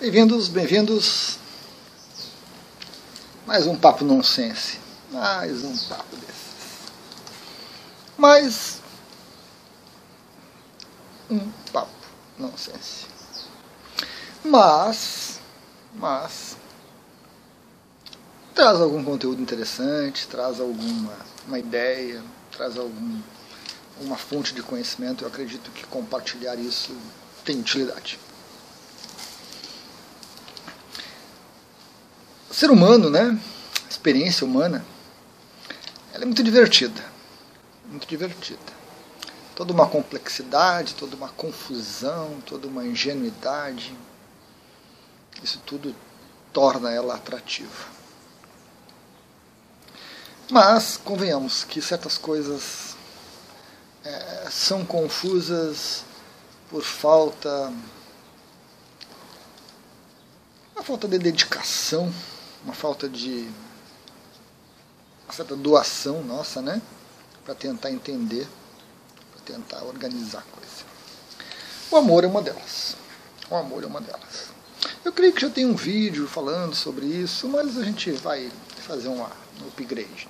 Bem-vindos, bem-vindos. Mais um papo nonsense. Mais um papo desses. Mais um papo nonsense. Mas, mas, traz algum conteúdo interessante, traz alguma uma ideia, traz algum, uma fonte de conhecimento. Eu acredito que compartilhar isso tem utilidade. Ser humano, né? A experiência humana, ela é muito divertida. Muito divertida. Toda uma complexidade, toda uma confusão, toda uma ingenuidade. Isso tudo torna ela atrativa. Mas, convenhamos que certas coisas é, são confusas por falta. Uma falta de dedicação, uma falta de. uma certa doação nossa, né? Para tentar entender, para tentar organizar a coisa. O amor é uma delas. O amor é uma delas. Eu creio que já tem um vídeo falando sobre isso, mas a gente vai fazer um upgrade.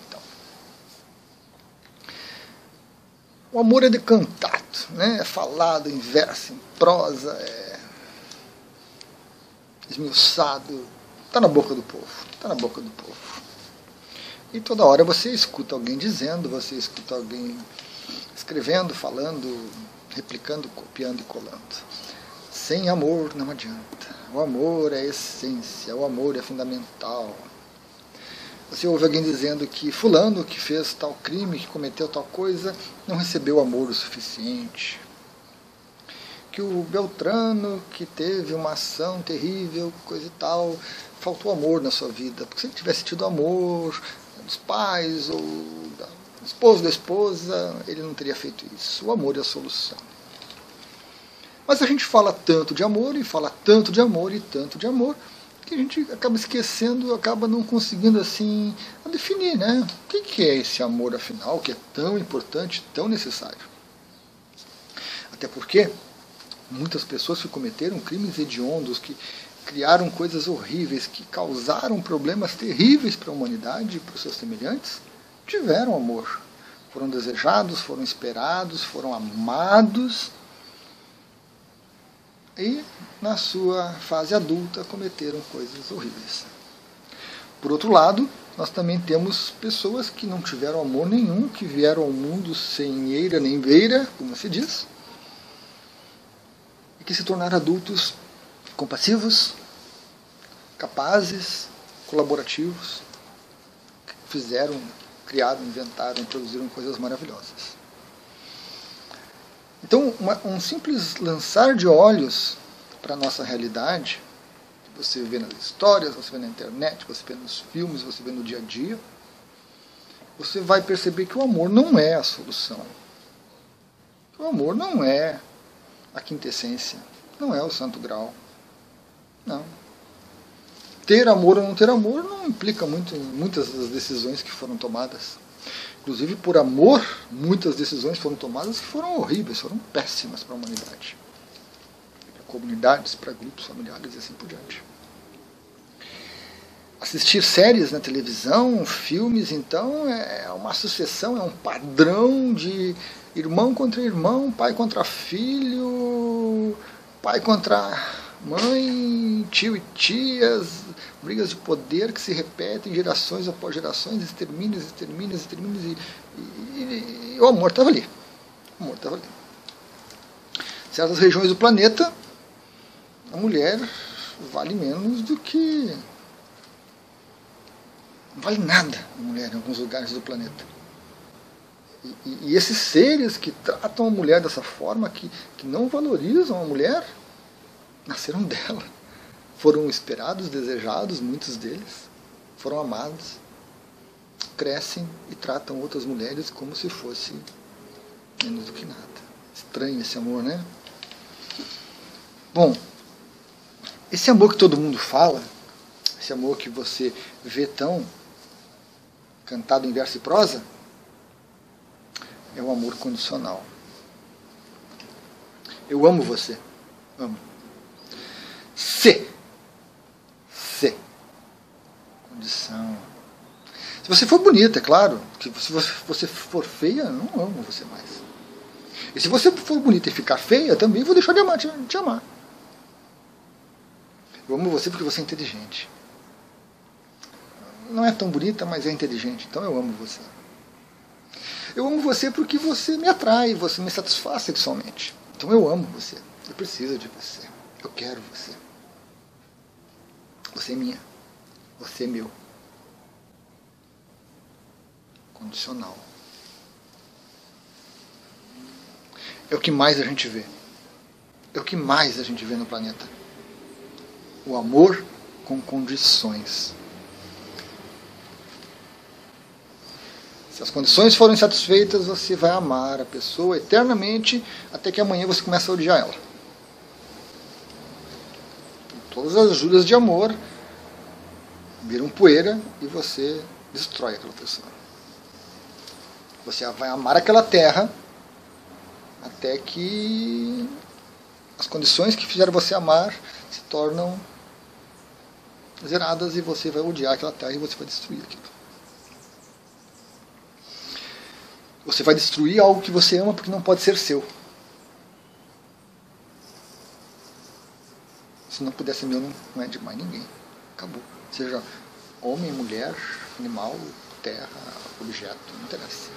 O amor é decantado, né? é falado em verso, em prosa, é esmiuçado, está na boca do povo, está na boca do povo. E toda hora você escuta alguém dizendo, você escuta alguém escrevendo, falando, replicando, copiando e colando. Sem amor não adianta. O amor é essência, o amor é fundamental. Você ouve alguém dizendo que fulano que fez tal crime, que cometeu tal coisa, não recebeu amor o suficiente. Que o Beltrano, que teve uma ação terrível, coisa e tal, faltou amor na sua vida. Porque se ele tivesse tido amor dos pais ou da esposa da esposa, ele não teria feito isso. O amor é a solução. Mas a gente fala tanto de amor e fala tanto de amor e tanto de amor que a gente acaba esquecendo, acaba não conseguindo assim definir, né? O que é esse amor afinal, que é tão importante, tão necessário? Até porque muitas pessoas que cometeram crimes hediondos, que criaram coisas horríveis, que causaram problemas terríveis para a humanidade e para os seus semelhantes, tiveram amor. Foram desejados, foram esperados, foram amados e, na sua fase adulta, cometeram coisas horríveis. Por outro lado, nós também temos pessoas que não tiveram amor nenhum, que vieram ao mundo sem eira nem veira, como se diz, que se tornaram adultos compassivos, capazes, colaborativos, fizeram, criaram, inventaram, produziram coisas maravilhosas. Então, uma, um simples lançar de olhos para a nossa realidade, que você vê nas histórias, você vê na internet, você vê nos filmes, você vê no dia a dia, você vai perceber que o amor não é a solução. O amor não é a quintessência, não é o santo grau. Não. Ter amor ou não ter amor não implica muito muitas das decisões que foram tomadas. Inclusive, por amor, muitas decisões foram tomadas que foram horríveis, foram péssimas para a humanidade. Para comunidades, para grupos familiares e assim por diante. Assistir séries na televisão, filmes, então, é uma sucessão, é um padrão de irmão contra irmão, pai contra filho, pai contra mãe, tio e tias, brigas de poder que se repetem gerações após gerações, extermínios, extermínios, extermínios, e, e, e o amor estava ali. O amor estava ali. Certas regiões do planeta, a mulher vale menos do que. Não vale nada a mulher em alguns lugares do planeta. E, e, e esses seres que tratam a mulher dessa forma, que, que não valorizam a mulher, nasceram dela foram esperados, desejados, muitos deles, foram amados, crescem e tratam outras mulheres como se fosse menos do que nada. Estranho esse amor, né? Bom, esse amor que todo mundo fala, esse amor que você vê tão cantado em verso e prosa, é o amor condicional. Eu amo você. Amo. Se. Se. Condição. Se você for bonita, é claro. Que se você for feia, eu não amo você mais. E se você for bonita e ficar feia, também vou deixar de amar, te, te amar. Eu amo você porque você é inteligente. Não é tão bonita, mas é inteligente. Então eu amo você. Eu amo você porque você me atrai, você me satisfaz sexualmente. Então eu amo você. Eu preciso de você. Eu quero você. Você é minha. Você é meu. Condicional. É o que mais a gente vê. É o que mais a gente vê no planeta. O amor com condições. Se as condições forem satisfeitas, você vai amar a pessoa eternamente até que amanhã você comece a odiar ela. Todas as ajudas de amor viram poeira e você destrói aquela pessoa. Você vai amar aquela terra até que as condições que fizeram você amar se tornam zeradas e você vai odiar aquela terra e você vai destruir aquilo. Você vai destruir algo que você ama porque não pode ser seu. Se não puder ser meu, não é de mais ninguém. Acabou. Seja homem, mulher, animal, terra, objeto, não interessa.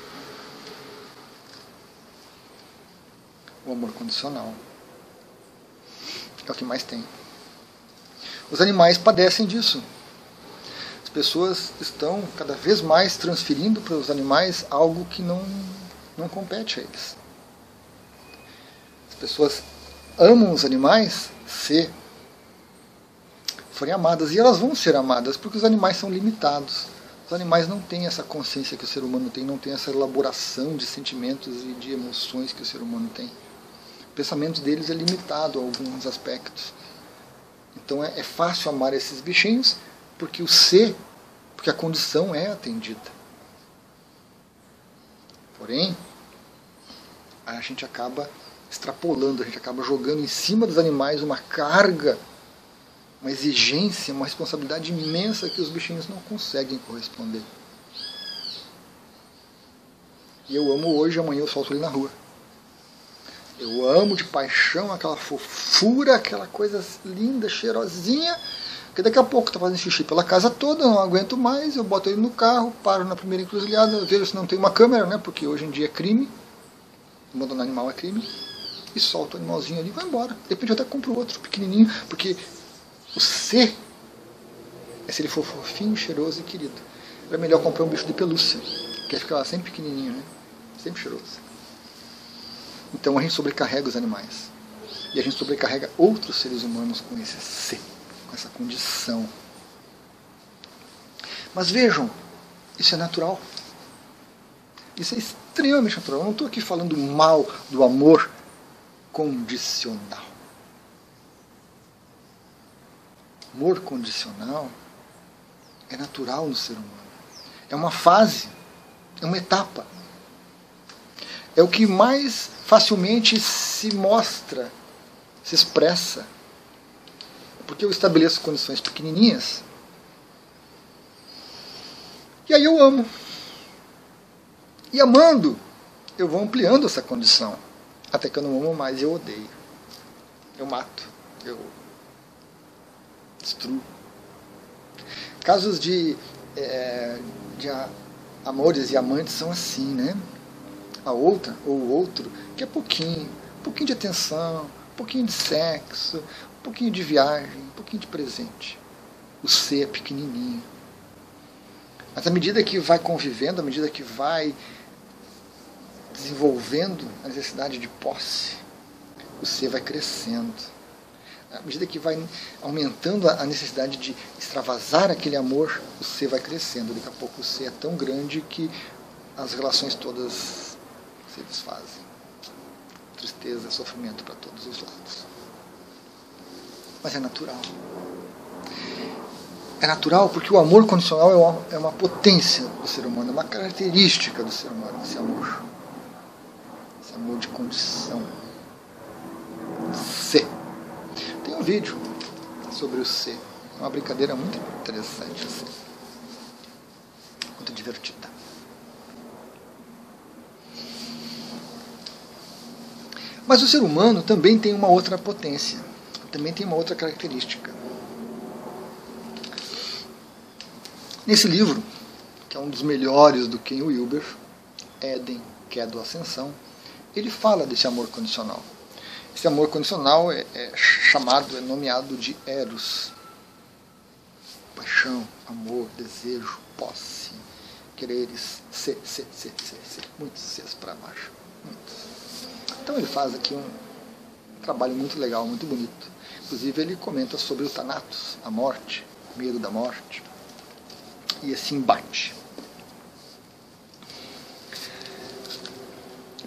O amor condicional é o que mais tem. Os animais padecem disso. As pessoas estão cada vez mais transferindo para os animais algo que não, não compete a eles. As pessoas amam os animais se forem amadas. E elas vão ser amadas porque os animais são limitados. Os animais não têm essa consciência que o ser humano tem, não tem essa elaboração de sentimentos e de emoções que o ser humano tem. O pensamento deles é limitado a alguns aspectos. Então é, é fácil amar esses bichinhos porque o ser, porque a condição é atendida. Porém, a gente acaba extrapolando, a gente acaba jogando em cima dos animais uma carga uma exigência, uma responsabilidade imensa que os bichinhos não conseguem corresponder. E eu amo hoje, amanhã eu solto ele na rua. Eu amo de paixão aquela fofura, aquela coisa linda, cheirosinha, que daqui a pouco está fazendo xixi pela casa toda, não aguento mais, eu boto ele no carro, paro na primeira encruzilhada, vejo se não tem uma câmera, né? Porque hoje em dia é crime, abandonar animal é crime, e solto o animalzinho ali e vai embora. De repente eu até compro outro pequenininho, porque o ser é se ele for fofinho, cheiroso e querido. É melhor comprar um bicho de pelúcia, que fica lá sempre pequenininho, né? Sempre cheiroso. Então a gente sobrecarrega os animais. E a gente sobrecarrega outros seres humanos com esse ser, com essa condição. Mas vejam, isso é natural. Isso é extremamente natural. Eu não estou aqui falando mal do amor condicional. amor condicional é natural no ser humano. É uma fase, é uma etapa. É o que mais facilmente se mostra, se expressa. Porque eu estabeleço condições pequenininhas e aí eu amo. E amando, eu vou ampliando essa condição. Até que eu não amo mais, eu odeio. Eu mato. Eu destruo. Casos de, é, de amores e amantes são assim, né? A outra ou o outro quer pouquinho, um pouquinho de atenção, pouquinho de sexo, um pouquinho de viagem, um pouquinho de presente. O ser é pequenininho. Mas à medida que vai convivendo, à medida que vai desenvolvendo a necessidade de posse, o ser vai crescendo à medida que vai aumentando a necessidade de extravasar aquele amor, o ser vai crescendo. Daqui a pouco o ser é tão grande que as relações todas se desfazem. Tristeza, sofrimento para todos os lados. Mas é natural. É natural porque o amor condicional é uma, é uma potência do ser humano, é uma característica do ser humano, esse amor. Esse amor de condição. Ser um vídeo sobre o ser. É uma brincadeira muito interessante assim. divertida. Mas o ser humano também tem uma outra potência, também tem uma outra característica. Nesse livro, que é um dos melhores do Ken Wilber, Éden, que é do Ascensão, ele fala desse amor condicional. Esse amor condicional é, é chamado, é nomeado de Eros. Paixão, amor, desejo, posse, quereres, ser, ser, ser, ser, ser. Muitos seres para baixo. Muitos. Então ele faz aqui um trabalho muito legal, muito bonito. Inclusive ele comenta sobre o Thanatos, a morte, o medo da morte e esse embate.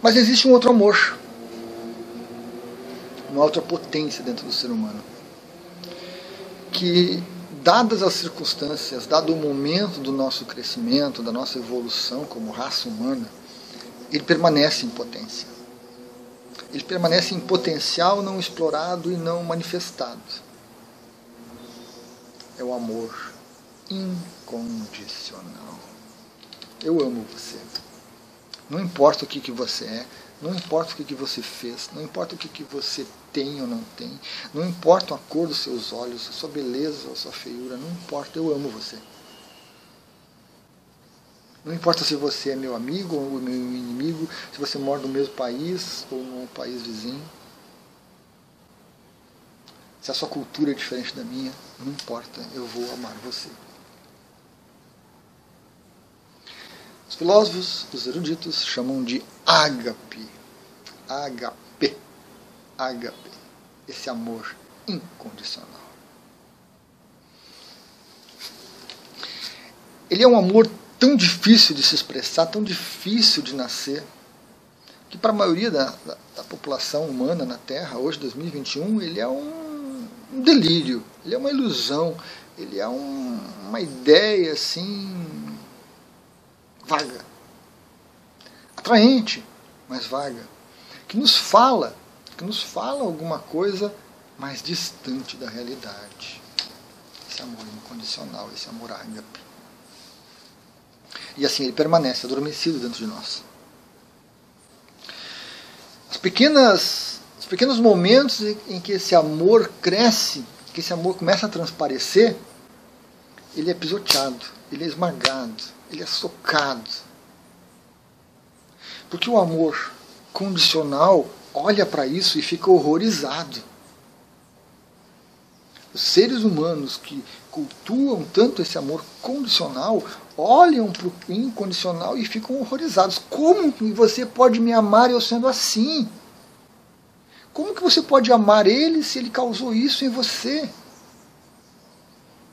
Mas existe um outro amor, uma outra potência dentro do ser humano, que, dadas as circunstâncias, dado o momento do nosso crescimento, da nossa evolução como raça humana, ele permanece em potência. Ele permanece em potencial não explorado e não manifestado. É o amor incondicional. Eu amo você. Não importa o que, que você é, não importa o que, que você fez, não importa o que, que você tem ou não tem, não importa a cor dos seus olhos, a sua beleza ou a sua feiura, não importa, eu amo você. Não importa se você é meu amigo ou meu inimigo, se você mora no mesmo país ou no país vizinho, se a sua cultura é diferente da minha, não importa, eu vou amar você. Os filósofos, os eruditos, chamam de ágape. HP. Ágape. Esse amor incondicional. Ele é um amor tão difícil de se expressar, tão difícil de nascer, que para a maioria da, da, da, população humana na Terra, hoje, 2021, ele é um, um delírio, ele é uma ilusão, ele é um, uma ideia assim vaga. Atraente, mas vaga. Que nos fala, que nos fala alguma coisa mais distante da realidade. Esse amor incondicional, esse amor ágape. E assim ele permanece adormecido dentro de nós. As pequenas, os pequenos momentos em que esse amor cresce, que esse amor começa a transparecer, ele é pisoteado, ele é esmagado, ele é socado. Porque o amor condicional olha para isso e fica horrorizado. Os seres humanos que cultuam tanto esse amor condicional olham para o incondicional e ficam horrorizados. Como você pode me amar eu sendo assim? Como que você pode amar ele se ele causou isso em você?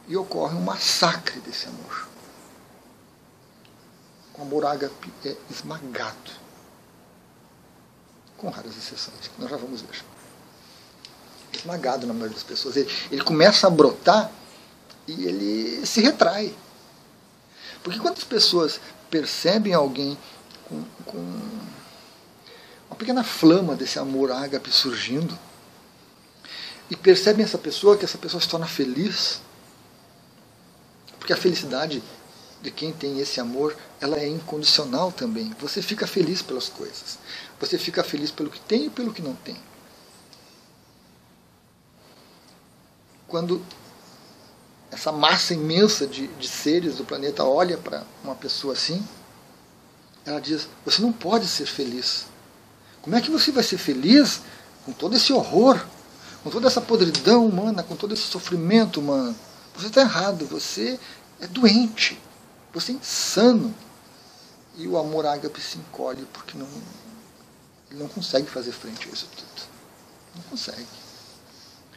E ocorre um massacre desse amor o amor ágape é esmagado. Com raras exceções, que nós já vamos ver. Esmagado na maioria das pessoas. Ele, ele começa a brotar e ele se retrai. Porque quando as pessoas percebem alguém com, com uma pequena flama desse amor ágape surgindo, e percebem essa pessoa, que essa pessoa se torna feliz, porque a felicidade de quem tem esse amor, ela é incondicional também. Você fica feliz pelas coisas. Você fica feliz pelo que tem e pelo que não tem. Quando essa massa imensa de, de seres do planeta olha para uma pessoa assim, ela diz: Você não pode ser feliz. Como é que você vai ser feliz com todo esse horror, com toda essa podridão humana, com todo esse sofrimento humano? Você está errado, você é doente. Você é insano. E o amor ágape se encolhe porque não, ele não consegue fazer frente a isso tudo. Não consegue.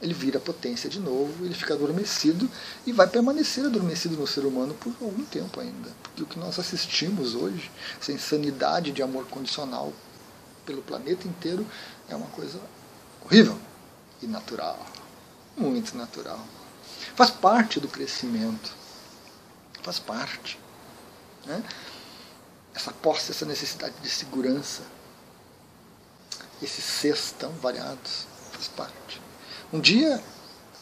Ele vira potência de novo, ele fica adormecido e vai permanecer adormecido no ser humano por algum tempo ainda. Porque o que nós assistimos hoje, essa insanidade de amor condicional pelo planeta inteiro, é uma coisa horrível e natural. Muito natural. Faz parte do crescimento. Faz parte. Né? Essa posse, essa necessidade de segurança, esses seres tão variados, faz parte. Um dia,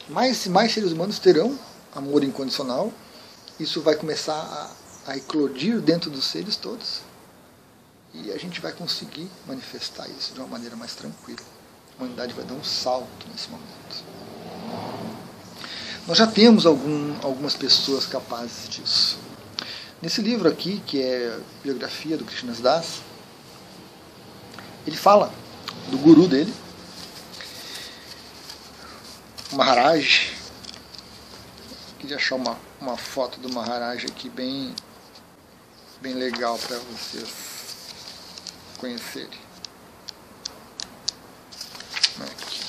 mais mais seres humanos terão amor incondicional, isso vai começar a a eclodir dentro dos seres todos. E a gente vai conseguir manifestar isso de uma maneira mais tranquila. A humanidade vai dar um salto nesse momento. Nós já temos algum, algumas pessoas capazes disso. Nesse livro aqui, que é Biografia do Krishnas Das, ele fala do guru dele, Maharaj. Queria achar uma, uma foto do Maharaj aqui bem, bem legal para vocês conhecerem. Aqui.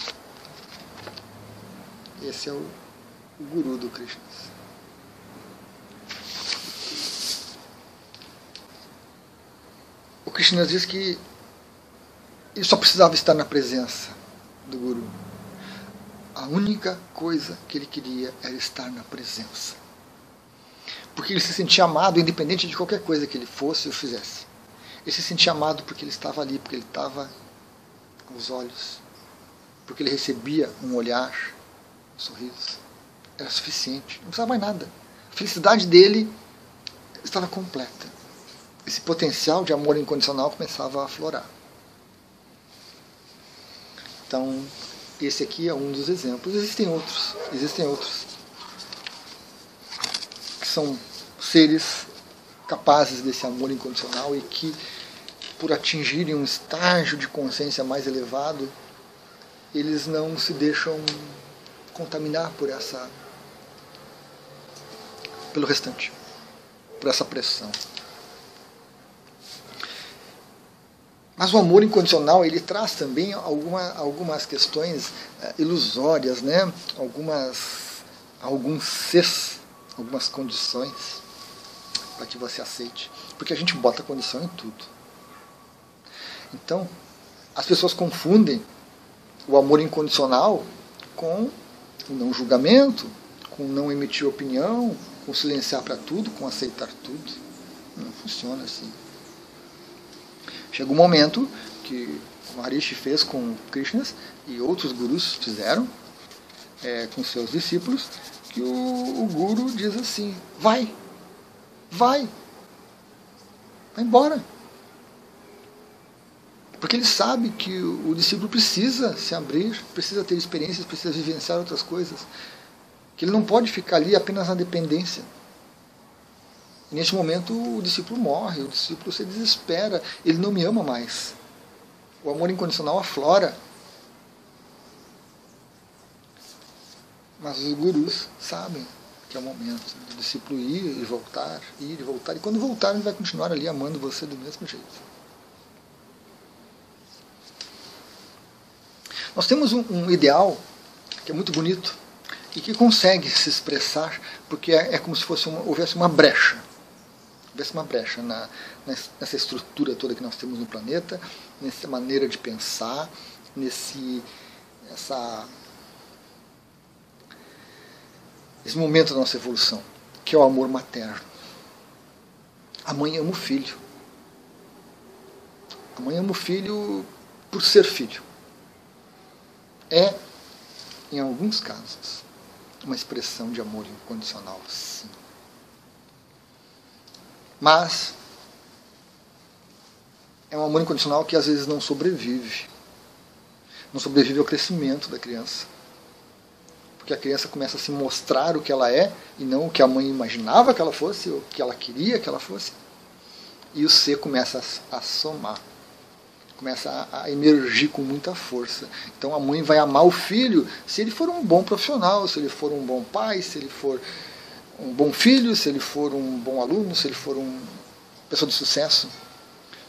Esse é o, o guru do Krishna. O Krishna diz que ele só precisava estar na presença do Guru. A única coisa que ele queria era estar na presença. Porque ele se sentia amado, independente de qualquer coisa que ele fosse ou fizesse. Ele se sentia amado porque ele estava ali, porque ele estava aos olhos, porque ele recebia um olhar, um sorriso. Era suficiente, não precisava mais nada. A felicidade dele estava completa. Esse potencial de amor incondicional começava a aflorar. Então, esse aqui é um dos exemplos. Existem outros, existem outros que são seres capazes desse amor incondicional e que, por atingirem um estágio de consciência mais elevado, eles não se deixam contaminar por essa pelo restante, por essa pressão. Mas o amor incondicional ele traz também alguma, algumas questões uh, ilusórias, né? algumas, alguns ses, algumas condições para que você aceite. Porque a gente bota condição em tudo. Então, as pessoas confundem o amor incondicional com o não julgamento, com não emitir opinião, com silenciar para tudo, com aceitar tudo. Não funciona assim. Chega um momento que Maharishi fez com Krishnas e outros gurus fizeram é, com seus discípulos, que o, o guru diz assim: vai, vai, vai embora. Porque ele sabe que o, o discípulo precisa se abrir, precisa ter experiências, precisa vivenciar outras coisas. Que ele não pode ficar ali apenas na dependência. Neste momento o discípulo morre, o discípulo se desespera, ele não me ama mais. O amor incondicional aflora. Mas os gurus sabem que é o momento do discípulo ir e voltar, ir e voltar. E quando voltar, ele vai continuar ali amando você do mesmo jeito. Nós temos um, um ideal que é muito bonito e que consegue se expressar porque é, é como se fosse uma, houvesse uma brecha uma brecha na, nessa estrutura toda que nós temos no planeta, nessa maneira de pensar, nesse essa, esse momento da nossa evolução, que é o amor materno. A mãe ama o filho. A mãe ama o filho por ser filho. É, em alguns casos, uma expressão de amor incondicional, sim. Mas é um amor incondicional que às vezes não sobrevive. Não sobrevive ao crescimento da criança. Porque a criança começa a se mostrar o que ela é e não o que a mãe imaginava que ela fosse, ou o que ela queria que ela fosse. E o ser começa a, somar começa a, emergir com muita força. Então a mãe vai amar o filho se ele for um bom profissional, se ele for um bom pai, se ele for um bom filho, se ele for um bom aluno, se ele for uma pessoa de sucesso.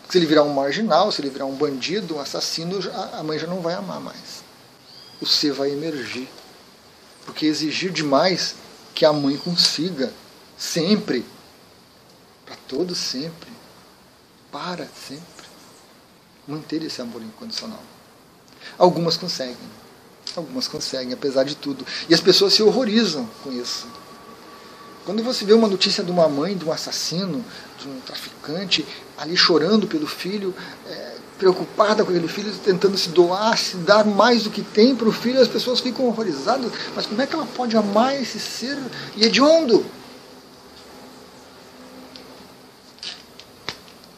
Se ele virar um marginal, se ele virar um bandido, um assassino, a mãe já não vai amar mais. O ser vai emergir. Porque exigir demais que a mãe consiga, sempre, para todo sempre, para sempre, manter esse amor incondicional. Algumas conseguem, algumas conseguem, apesar de tudo. E as pessoas se horrorizam com isso. Quando você vê uma notícia de uma mãe, de um assassino, de um traficante, ali chorando pelo filho, é, preocupada com aquele filho, tentando se doar, se dar mais do que tem para o filho, as pessoas ficam horrorizadas. Mas como é que ela pode amar esse ser hediondo?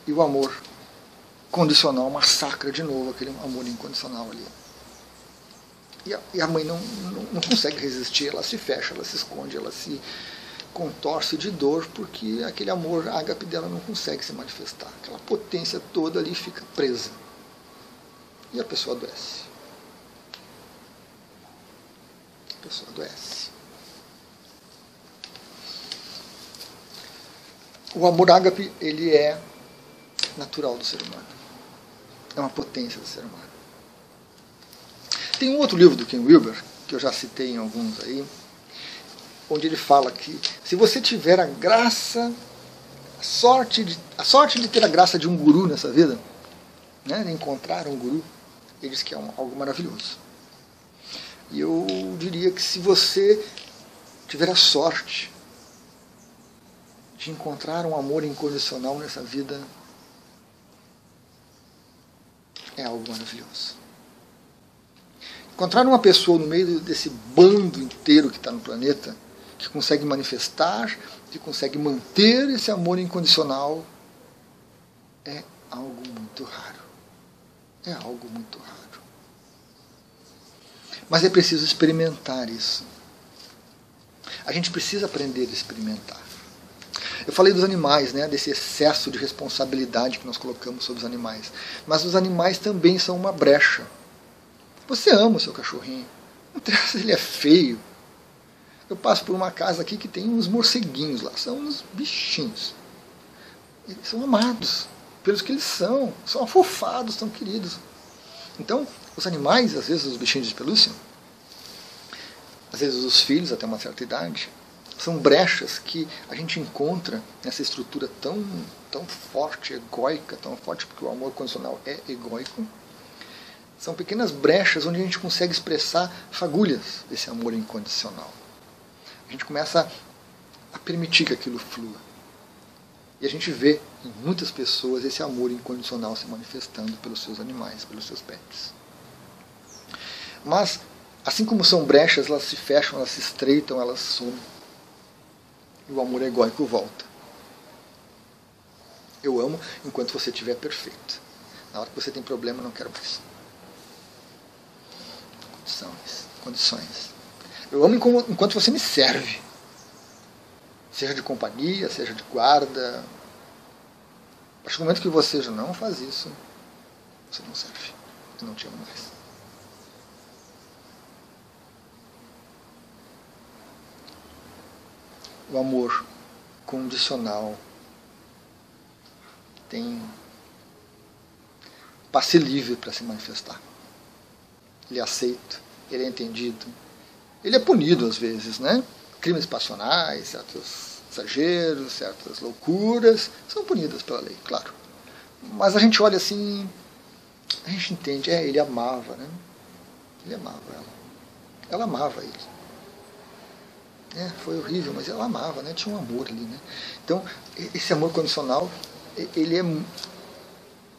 E o amor condicional massacra de novo aquele amor incondicional ali. E a, e a mãe não, não, não consegue resistir, ela se fecha, ela se esconde, ela se contorce de dor porque aquele amor ágape dela não consegue se manifestar. Aquela potência toda ali fica presa. E a pessoa adoece. A pessoa adoece. O amor ágape, ele é natural do ser humano. É uma potência do ser humano. Tem um outro livro do Ken Wilber, que eu já citei em alguns aí, onde ele fala que se você tiver a graça, a sorte de, a sorte de ter a graça de um guru nessa vida, né, de encontrar um guru, ele diz que é um, algo maravilhoso. E eu diria que se você tiver a sorte de encontrar um amor incondicional nessa vida, é algo maravilhoso. Encontrar uma pessoa no meio desse bando inteiro que está no planeta que consegue manifestar, que consegue manter esse amor incondicional, é algo muito raro. É algo muito raro. Mas é preciso experimentar isso. A gente precisa aprender a experimentar. Eu falei dos animais, né, desse excesso de responsabilidade que nós colocamos sobre os animais. Mas os animais também são uma brecha. Você ama o seu cachorrinho. Não interessa se ele é feio, eu passo por uma casa aqui que tem uns morceguinhos lá, são uns bichinhos. Eles são amados pelos que eles são, são afofados, são queridos. Então, os animais, às vezes os bichinhos de pelúcia, às vezes os filhos até uma certa idade, são brechas que a gente encontra nessa estrutura tão, tão forte, egóica, tão forte, porque o amor condicional é egóico. São pequenas brechas onde a gente consegue expressar fagulhas desse amor incondicional a gente começa a permitir que aquilo flua. E a gente vê em muitas pessoas esse amor incondicional se manifestando pelos seus animais, pelos seus pets. Mas, assim como são brechas, elas se fecham, elas se estreitam, elas sumem. E o amor egóico volta. Eu amo enquanto você estiver perfeito. Na hora que você tem problema, não quero mais. Condições. Condições. Eu amo enquanto você me serve. Seja de companhia, seja de guarda. A partir do momento que você já não faz isso, você não serve. Eu não te amo mais. O amor condicional tem passe livre para se manifestar. Ele é aceito, ele é entendido, ele é punido às vezes, né? Crimes passionais, certos exageros, certas loucuras são punidas pela lei, claro. Mas a gente olha assim, a gente entende, é, ele amava, né? Ele amava ela. Ela amava ele. É, foi horrível, mas ela amava, né? Tinha um amor ali, né? Então, esse amor condicional, ele é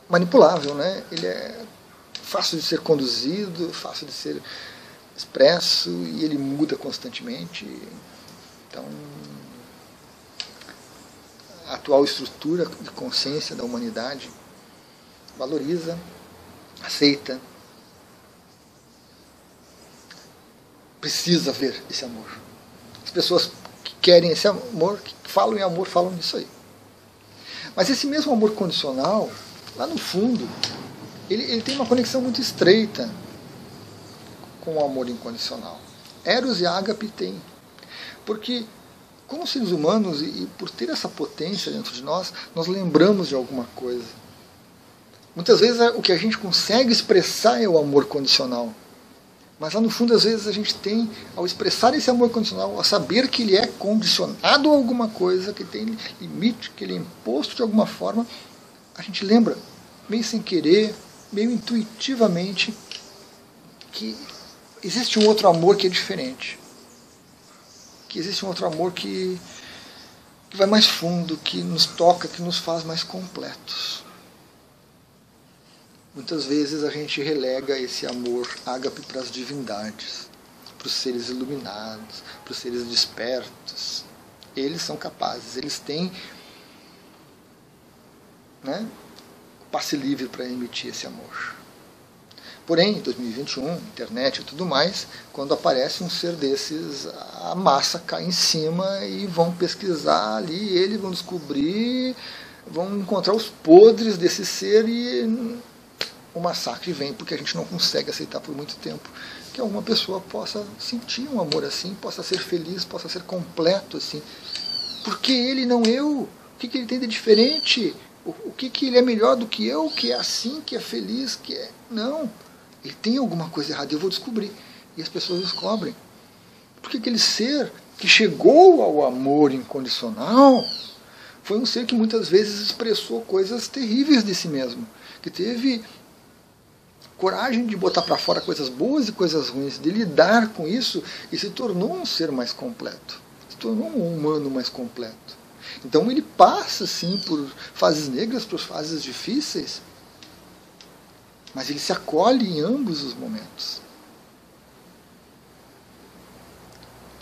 manipulável, né? Ele é fácil de ser conduzido, fácil de ser expresso e ele muda constantemente. Então, a atual estrutura de consciência da humanidade valoriza, aceita, precisa ver esse amor. As pessoas que querem esse amor, que falam em amor, falam nisso aí. Mas esse mesmo amor condicional, lá no fundo, ele, ele tem uma conexão muito estreita com o amor incondicional. Eros e Ágape têm. Porque, como seres humanos, e por ter essa potência dentro de nós, nós lembramos de alguma coisa. Muitas vezes o que a gente consegue expressar é o amor condicional. Mas lá no fundo, às vezes, a gente tem, ao expressar esse amor condicional, ao saber que ele é condicionado a alguma coisa, que tem limite, que ele é imposto de alguma forma, a gente lembra, meio sem querer, meio intuitivamente, que existe um outro amor que é diferente. Que existe um outro amor que, que vai mais fundo, que nos toca, que nos faz mais completos. Muitas vezes a gente relega esse amor ágape para as divindades, para os seres iluminados, para os seres despertos. Eles são capazes, eles têm né, passe livre para emitir esse amor. Porém, em 2021, internet e tudo mais, quando aparece um ser desses, a massa cai em cima e vão pesquisar ali, eles vão descobrir, vão encontrar os podres desse ser e o massacre vem porque a gente não consegue aceitar por muito tempo que alguma pessoa possa sentir um amor assim, possa ser feliz, possa ser completo assim. Porque ele não eu? O que, que ele tem de diferente? O, o que, que ele é melhor do que eu, que é assim, que é feliz, que é. Não ele tem alguma coisa errada, eu vou descobrir. E as pessoas descobrem. Porque aquele ser que chegou ao amor incondicional foi um ser que muitas vezes expressou coisas terríveis de si mesmo, que teve coragem de botar para fora coisas boas e coisas ruins, de lidar com isso e se tornou um ser mais completo, se tornou um humano mais completo. Então ele passa sim por fases negras, por fases difíceis, mas ele se acolhe em ambos os momentos.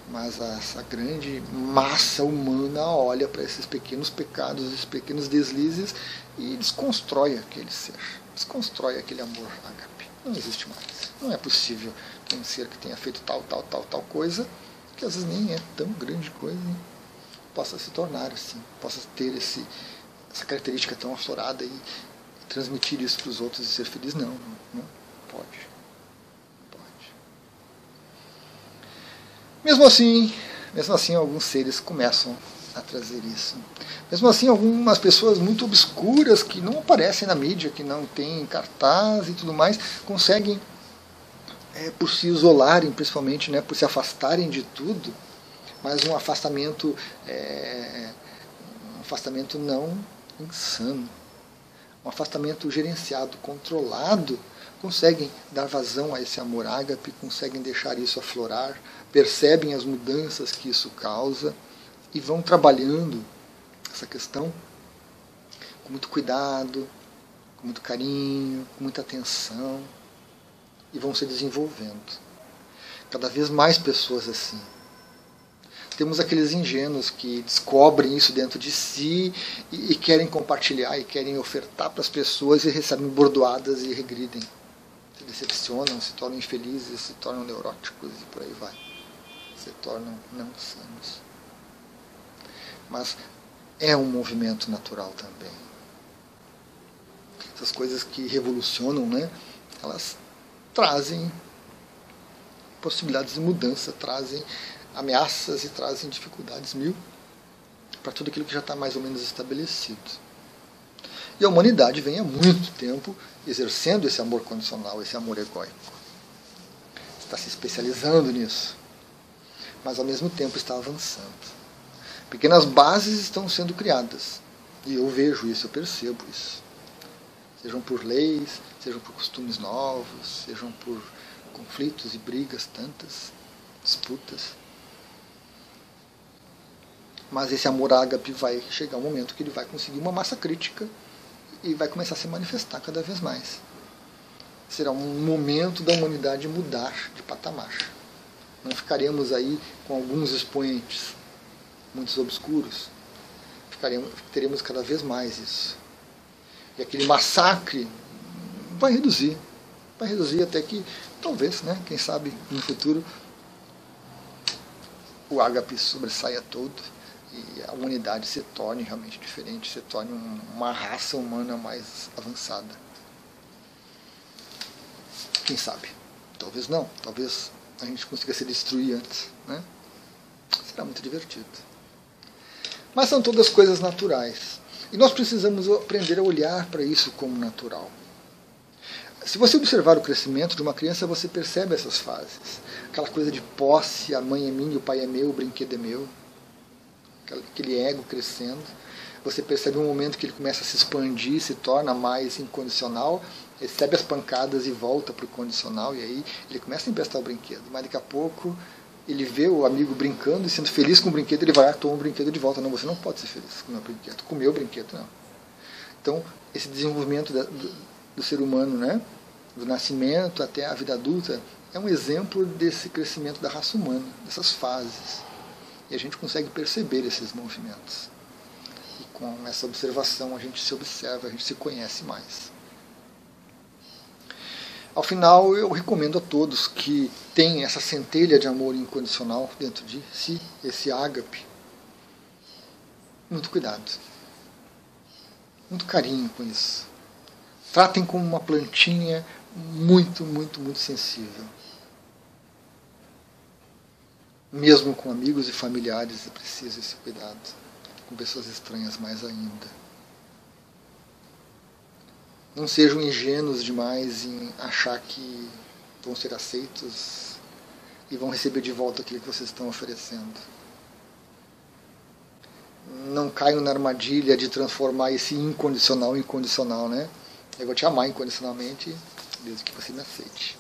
Mas essa grande massa humana olha para esses pequenos pecados, esses pequenos deslizes e desconstrói aquele ser, desconstrói aquele amor ágape. Não existe mais. Não é possível que um ser que tenha feito tal, tal, tal, tal coisa, que às vezes nem é tão grande coisa, hein, possa se tornar assim, possa ter esse, essa característica tão aflorada e transmitir isso para os outros e ser feliz. Não, não pode. Pode. Mesmo assim, mesmo assim, alguns seres começam a trazer isso. Mesmo assim, algumas pessoas muito obscuras que não aparecem na mídia, que não têm cartaz e tudo mais, conseguem, é, por se isolarem, principalmente, né, por se afastarem de tudo, mas um afastamento, é, um afastamento não insano um afastamento gerenciado, controlado, conseguem dar vazão a esse amor ágape, conseguem deixar isso aflorar, percebem as mudanças que isso causa e vão trabalhando essa questão com muito cuidado, com muito carinho, com muita atenção e vão se desenvolvendo. Cada vez mais pessoas assim temos aqueles ingênuos que descobrem isso dentro de si e, e querem compartilhar e querem ofertar para as pessoas e recebem bordoadas e regridem. Se decepcionam, se tornam infelizes, se tornam neuróticos e por aí vai. Se tornam não sanos. Mas é um movimento natural também. Essas coisas que revolucionam, né, elas trazem possibilidades de mudança, trazem ameaças e trazem dificuldades mil para tudo aquilo que já está mais ou menos estabelecido. E a humanidade vem há muito tempo exercendo esse amor condicional, esse amor egóico. Está se especializando nisso. Mas ao mesmo tempo está avançando. Pequenas bases estão sendo criadas. E eu vejo isso, eu percebo isso. Sejam por leis, sejam por costumes novos, sejam por conflitos e brigas tantas, disputas. Mas esse amor ágape vai chegar um momento que ele vai conseguir uma massa crítica e vai começar a se manifestar cada vez mais. Será um momento da humanidade mudar de patamar. Não ficaremos aí com alguns expoentes muito obscuros. Ficaremos, teremos cada vez mais isso. E aquele massacre vai reduzir. Vai reduzir até que, talvez, né, quem sabe no futuro, o ágape sobressaia todo e a humanidade se torne realmente diferente, se torne uma raça humana mais avançada. Quem sabe? Talvez não, talvez a gente consiga se destruir antes. Né? Será muito divertido. Mas são todas coisas naturais. E nós precisamos aprender a olhar para isso como natural. Se você observar o crescimento de uma criança, você percebe essas fases. Aquela coisa de posse, a mãe é minha, o pai é meu, o brinquedo é meu aquele ego crescendo. Você percebe um momento que ele começa a se expandir, se torna mais incondicional, recebe as pancadas e volta para o condicional, e aí ele começa a emprestar o brinquedo. Mas daqui a pouco ele vê o amigo brincando e sendo feliz com o brinquedo, ele vai lá toma o brinquedo de volta. Não, você não pode ser feliz com o meu brinquedo, com o meu brinquedo, não. Então, esse desenvolvimento do, do ser humano, né, do nascimento até a vida adulta, é um exemplo desse crescimento da raça humana, dessas fases. E a gente consegue perceber esses movimentos. E com essa observação a gente se observa, a gente se conhece mais. Ao final, eu recomendo a todos que têm essa centelha de amor incondicional dentro de si, esse ágape, muito cuidado, muito carinho com isso. Tratem como uma plantinha muito, muito, muito sensível. Mesmo com amigos e familiares é preciso esse cuidado. Com pessoas estranhas mais ainda. Não sejam ingênuos demais em achar que vão ser aceitos e vão receber de volta aquilo que vocês estão oferecendo. Não caiam na armadilha de transformar esse incondicional em condicional, né? Eu vou te amar incondicionalmente desde que você me aceite.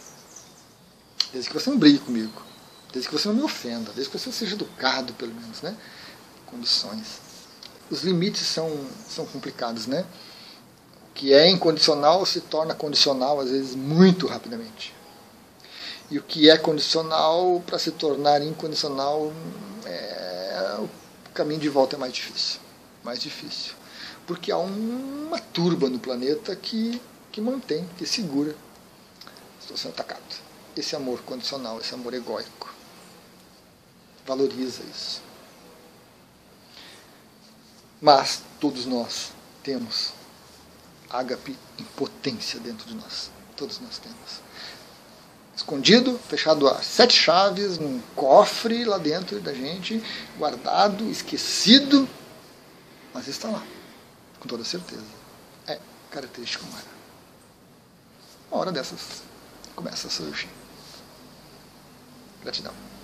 Desde que você não brigue comigo. Desde que você não me ofenda. Desde que você seja educado, pelo menos, né? Condições. Os limites são, são complicados, né? O que é incondicional se torna condicional, às vezes, muito rapidamente. E o que é condicional, para se tornar incondicional, é, o caminho de volta é mais difícil. Mais difícil. Porque há uma turba no planeta que, que mantém, que segura. Estou sendo atacado. Esse amor condicional, esse amor egóico. Valoriza isso. Mas todos nós temos ágape em potência dentro de nós. Todos nós temos. Escondido, fechado a sete chaves, num cofre lá dentro da gente, guardado, esquecido, mas está lá, com toda certeza. É característica humana. Uma hora dessas começa a surgir. Gratidão.